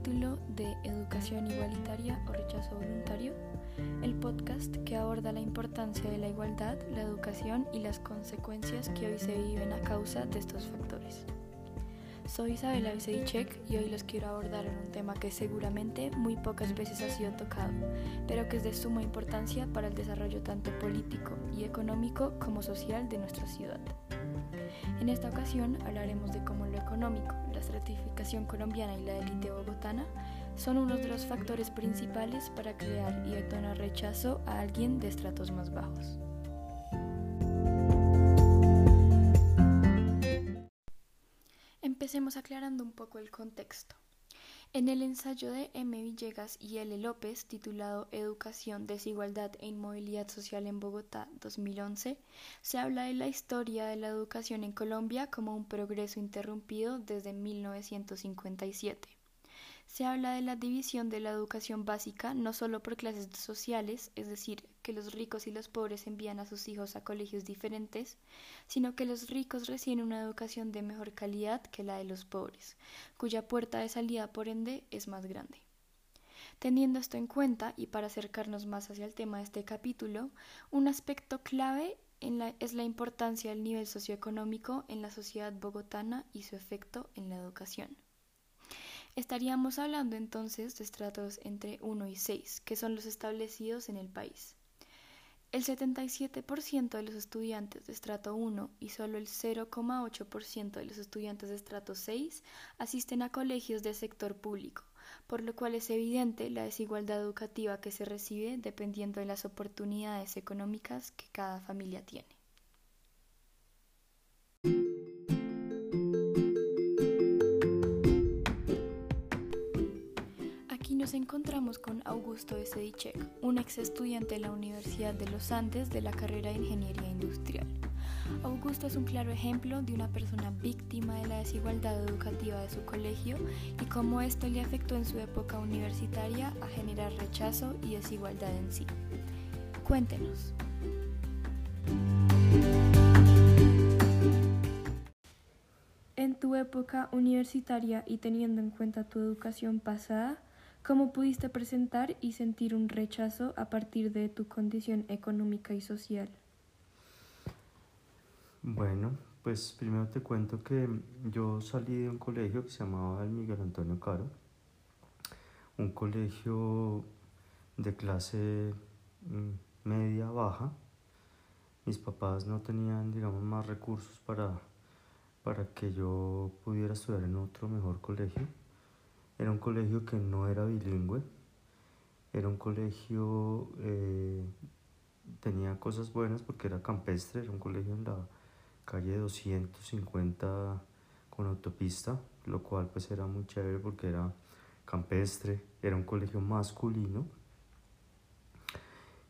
capítulo de Educación Igualitaria o Rechazo Voluntario, el podcast que aborda la importancia de la igualdad, la educación y las consecuencias que hoy se viven a causa de estos factores. Soy Isabela Vicedichek y hoy los quiero abordar en un tema que seguramente muy pocas veces ha sido tocado, pero que es de suma importancia para el desarrollo tanto político y económico como social de nuestra ciudad. En esta ocasión hablaremos de cómo lo económico, la estratificación colombiana y la élite bogotana son uno de los factores principales para crear y detonar rechazo a alguien de estratos más bajos. Empecemos aclarando un poco el contexto. En el ensayo de M. Villegas y L. López, titulado Educación, Desigualdad e Inmovilidad Social en Bogotá 2011, se habla de la historia de la educación en Colombia como un progreso interrumpido desde 1957. Se habla de la división de la educación básica no solo por clases sociales, es decir, que los ricos y los pobres envían a sus hijos a colegios diferentes, sino que los ricos reciben una educación de mejor calidad que la de los pobres, cuya puerta de salida por ende es más grande. Teniendo esto en cuenta y para acercarnos más hacia el tema de este capítulo, un aspecto clave es la importancia del nivel socioeconómico en la sociedad bogotana y su efecto en la educación. Estaríamos hablando entonces de estratos entre 1 y 6, que son los establecidos en el país. El 77% de los estudiantes de estrato 1 y solo el 0,8% de los estudiantes de estrato 6 asisten a colegios del sector público, por lo cual es evidente la desigualdad educativa que se recibe dependiendo de las oportunidades económicas que cada familia tiene. Nos encontramos con Augusto Sedichek, un ex estudiante de la Universidad de los Andes de la carrera de Ingeniería Industrial. Augusto es un claro ejemplo de una persona víctima de la desigualdad educativa de su colegio y cómo esto le afectó en su época universitaria a generar rechazo y desigualdad en sí. Cuéntenos. En tu época universitaria y teniendo en cuenta tu educación pasada, ¿Cómo pudiste presentar y sentir un rechazo a partir de tu condición económica y social? Bueno, pues primero te cuento que yo salí de un colegio que se llamaba el Miguel Antonio Caro, un colegio de clase mm, media baja. Mis papás no tenían, digamos, más recursos para, para que yo pudiera estudiar en otro mejor colegio era un colegio que no era bilingüe, era un colegio, eh, tenía cosas buenas porque era campestre, era un colegio en la calle 250 con autopista, lo cual pues era muy chévere porque era campestre, era un colegio masculino,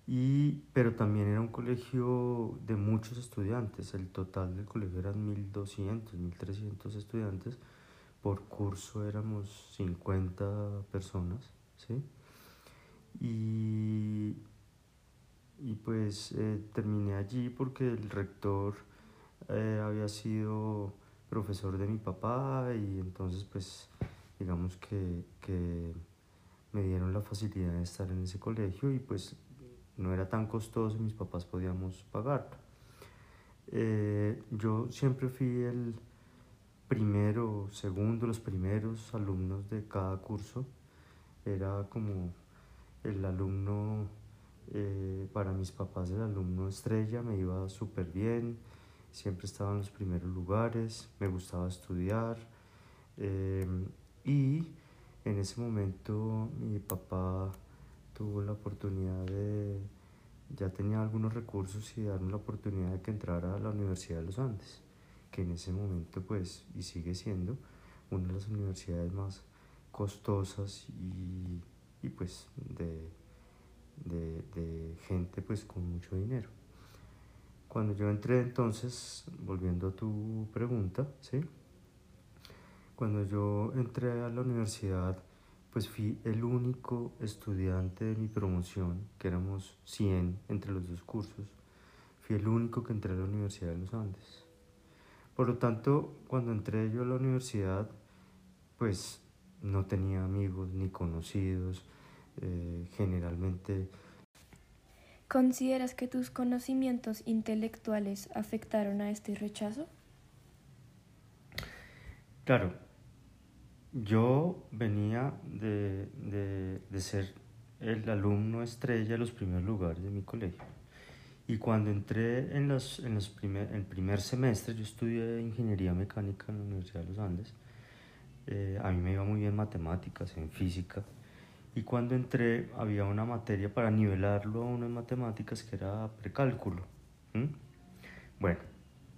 y, pero también era un colegio de muchos estudiantes, el total del colegio eran 1200, 1300 estudiantes, por curso éramos 50 personas, ¿sí? Y, y pues eh, terminé allí porque el rector eh, había sido profesor de mi papá y entonces pues digamos que, que me dieron la facilidad de estar en ese colegio y pues no era tan costoso y mis papás podíamos pagarlo. Eh, yo siempre fui el, primero, segundo, los primeros alumnos de cada curso. Era como el alumno, eh, para mis papás el alumno estrella, me iba súper bien, siempre estaba en los primeros lugares, me gustaba estudiar. Em, y en ese momento mi papá tuvo la oportunidad de, ya tenía algunos recursos y darme la oportunidad de que entrara a la Universidad de los Andes que en ese momento pues y sigue siendo una de las universidades más costosas y, y pues de, de, de, gente pues con mucho dinero. Cuando yo entré entonces, volviendo a tu pregunta, ¿sí? Cuando yo entré a la universidad, pues fui el único estudiante de mi promoción, que éramos 100 entre los dos cursos, fui el único que entré a la Universidad de los Andes. Por lo tanto, cuando entré yo a la universidad, pues no tenía amigos ni conocidos, eh, generalmente... ¿Consideras que tus conocimientos intelectuales afectaron a este rechazo? Claro, yo venía de, de, ser el alumno estrella de los primeros lugares de mi colegio. Y cuando entré en, los, en los primer, el primer semestre, yo estudié ingeniería mecánica en la Universidad de los Andes. Eh, a mí me iba muy bien matemáticas, en física. Y cuando entré había una materia para nivelarlo a uno en matemáticas que era precálculo. Bueno,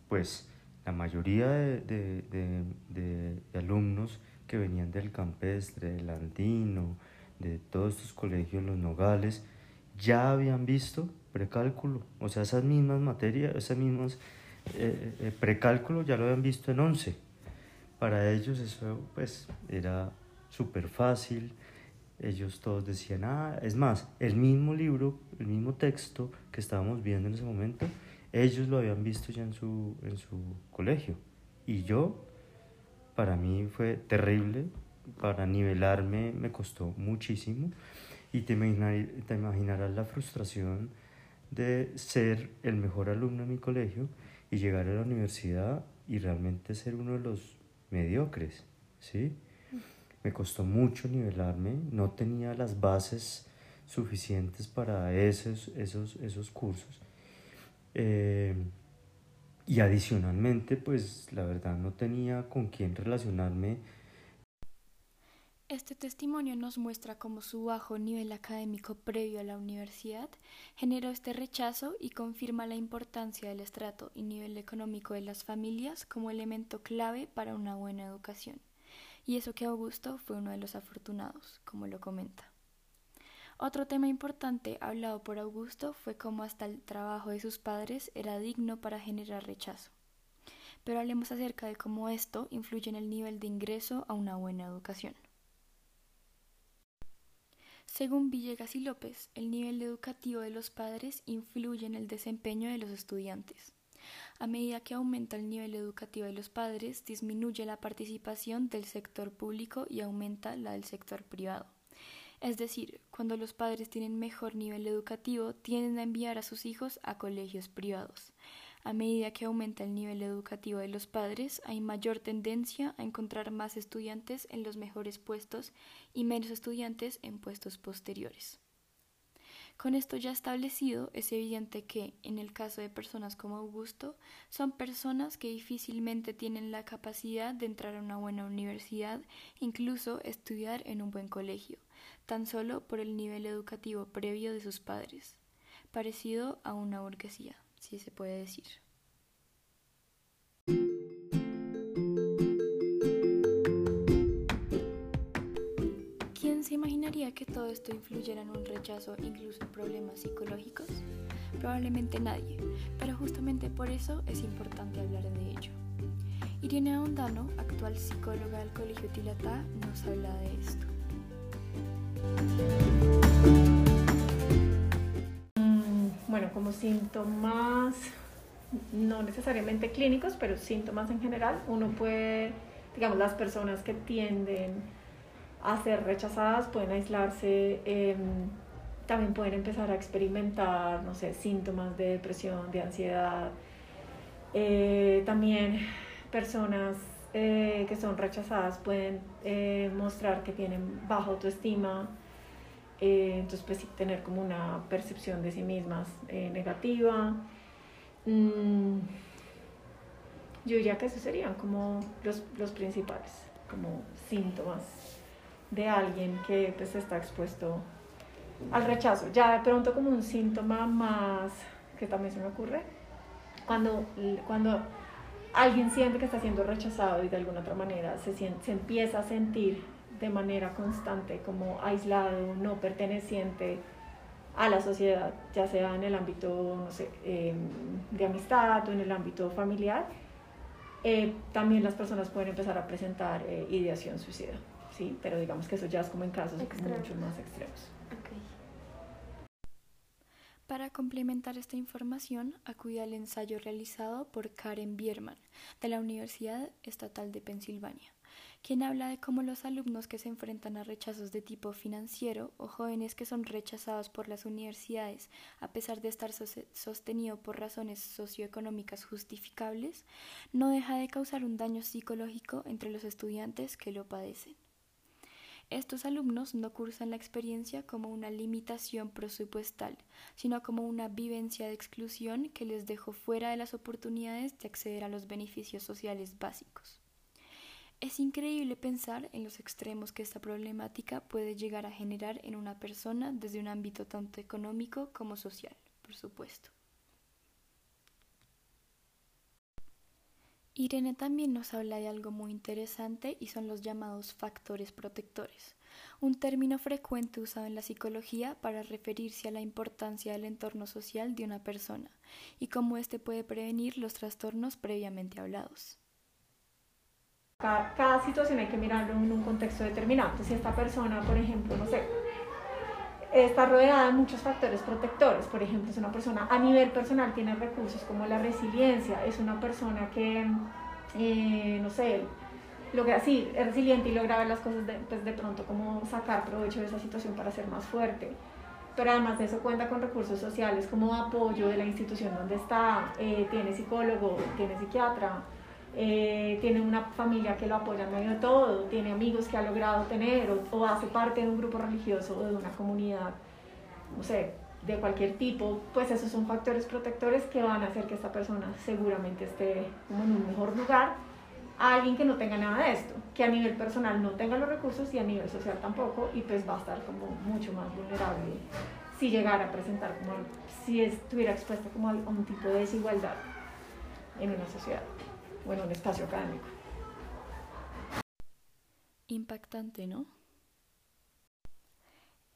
pues la mayoría de, de, de, de alumnos que venían del campestre, del andino, de todos estos colegios, los nogales, ya habían visto precálculo, o sea, esas mismas materias, esas mismas eh, eh, precálculo ya lo habían visto en 11. Para ellos eso pues era súper fácil, ellos todos decían, ah, es más, el mismo libro, el mismo texto que estábamos viendo en ese momento, ellos lo habían visto ya en su, en su colegio. Y yo para mí fue terrible, para nivelarme me costó muchísimo y te, te imaginarás la frustración de ser el mejor alumno en mi colegio y llegar a la universidad y realmente ser uno de los mediocres, ¿sí? Me costó mucho nivelarme, no tenía las bases suficientes para esos, esos, esos cursos. Eh, y adicionalmente, pues la verdad no tenía con quién relacionarme. Este testimonio nos muestra cómo su bajo nivel académico previo a la universidad generó este rechazo y confirma la importancia del estrato y nivel económico de las familias como elemento clave para una buena educación. Y eso que Augusto fue uno de los afortunados, como lo comenta. Otro tema importante hablado por Augusto fue cómo hasta el trabajo de sus padres era digno para generar rechazo. Pero hablemos acerca de cómo esto influye en el nivel de ingreso a una buena educación. Según Villegas y López, el nivel educativo de los padres influye en el desempeño de los estudiantes. A medida que aumenta el nivel educativo de los padres, disminuye la participación del sector público y aumenta la del sector privado. Es decir, cuando los padres tienen mejor nivel educativo, tienden a enviar a sus hijos a colegios privados. A medida que aumenta el nivel educativo de los padres, hay mayor tendencia a encontrar más estudiantes en los mejores puestos y menos estudiantes en puestos posteriores. Con esto ya establecido, es evidente que, en el caso de personas como Augusto, son personas que difícilmente tienen la capacidad de entrar a una buena universidad, incluso estudiar en un buen colegio, tan solo por el nivel educativo previo de sus padres, parecido a una burguesía, si se puede decir. imaginaría que todo esto influyera en un rechazo, incluso en problemas psicológicos? Probablemente nadie, pero justamente por eso es importante hablar de ello. Irene Ahondano, actual psicóloga del Colegio Tilatá, nos habla de esto. Bueno, como síntomas, no necesariamente clínicos, pero síntomas en general, uno puede, digamos, las personas que tienden a ser rechazadas, pueden aislarse, em, también pueden empezar a experimentar, no sé, síntomas de depresión, de ansiedad. Eh, también personas eh, que son rechazadas pueden eh, mostrar que tienen baja autoestima, entonces pues sí, tener como una percepción de sí mismas negativa. Mm, yo diría que esos serían como los, los principales, como síntomas de alguien que pues está expuesto al rechazo. Ya de pronto como un síntoma más que también se me ocurre, cuando, cuando alguien siente que está siendo rechazado y de alguna otra manera se, siente, se empieza a sentir de manera constante como aislado, no perteneciente a la sociedad, ya sea en el ámbito no sé, em, de amistad o en el ámbito familiar, eh, también las personas pueden empezar a presentar eh, ideación suicida sí, pero digamos que eso ya es como en casos mucho más extremos. Para complementar esta información, acude al ensayo realizado por Karen Bierman de la Universidad Estatal de Pensilvania, quien habla de cómo los alumnos que se enfrentan a rechazos de tipo financiero o jóvenes que son rechazados por las universidades a pesar de estar sostenido por razones socioeconómicas justificables, no deja de causar un daño psicológico entre los estudiantes que lo padecen. Estos alumnos no cursan la experiencia como una limitación presupuestal, sino como una vivencia de exclusión que les dejó fuera de las oportunidades de acceder a los beneficios sociales básicos. Es increíble pensar en los extremos que esta problemática puede llegar a generar en una persona desde un ámbito tanto económico como social, por supuesto. Irene también nos habla de algo muy interesante y son los llamados factores protectores, un término frecuente usado en la psicología para referirse a la importancia del entorno social de una persona y cómo éste puede prevenir los trastornos previamente hablados. Cada, situación hay que mirarlo en un contexto determinado. Si esta persona, por ejemplo, no sé, está rodeada de muchos factores protectores. Por ejemplo, es una persona a nivel personal, tiene recursos como la resiliencia, es una persona que, eh, no sé, logra, sí, es resiliente y logra ver las cosas de, pues de pronto como sacar provecho de esa situación para ser más fuerte. Pero además de eso cuenta con recursos sociales como apoyo de la institución donde está, eh, tiene psicólogo, tiene psiquiatra, eh, tiene una familia que lo apoya en medio de todo, tiene amigos que ha logrado tener o, hace parte de un grupo religioso o de una comunidad, no sé, de cualquier tipo, pues esos son factores protectores que van a hacer que esta persona seguramente esté como en un mejor lugar. A alguien que no tenga nada de esto, que a nivel personal no tenga los recursos y a nivel social tampoco, y pues va a estar como mucho más vulnerable si llegara a presentar como, si estuviera expuesta como a un tipo de desigualdad en una sociedad bueno, un espacio académico. Impactante, ¿no?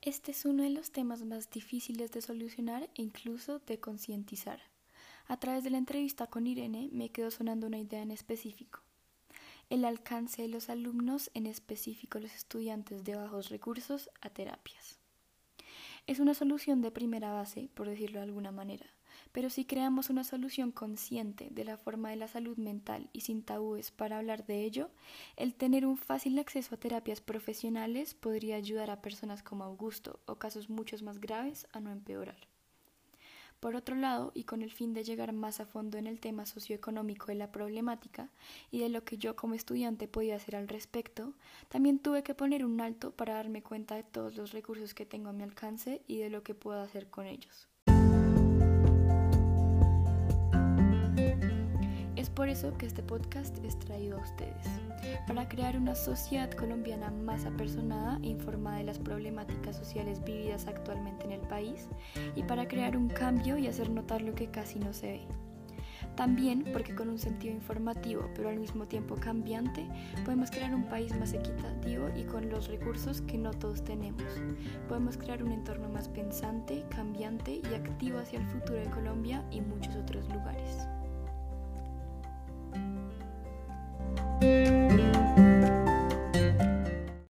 Este es uno de los temas más difíciles de solucionar e incluso de concientizar. A través de la entrevista con Irene me quedó sonando una idea en específico. El alcance de los alumnos, en específico los estudiantes de bajos recursos, a terapias. Es una solución de primera base, por decirlo de alguna manera, pero si creamos una solución consciente de la forma de la salud mental y sin tabúes para hablar de ello, el tener un fácil acceso a terapias profesionales podría ayudar a personas como Augusto o casos muchos más graves a no empeorar. Por otro lado, y con el fin de llegar más a fondo en el tema socioeconómico de la problemática y de lo que yo como estudiante podía hacer al respecto, también tuve que poner un alto para darme cuenta de todos los recursos que tengo a mi alcance y de lo que puedo hacer con ellos. Por eso que este podcast es traído a ustedes, para crear una sociedad colombiana más apersonada e informada de las problemáticas sociales vividas actualmente en el país y para crear un cambio y hacer notar lo que casi no se ve. También porque con un sentido informativo, pero al mismo tiempo cambiante, podemos crear un país más equitativo y con los recursos que no todos tenemos. Podemos crear un entorno más pensante, cambiante y activo hacia el futuro de Colombia y muchos otros lugares.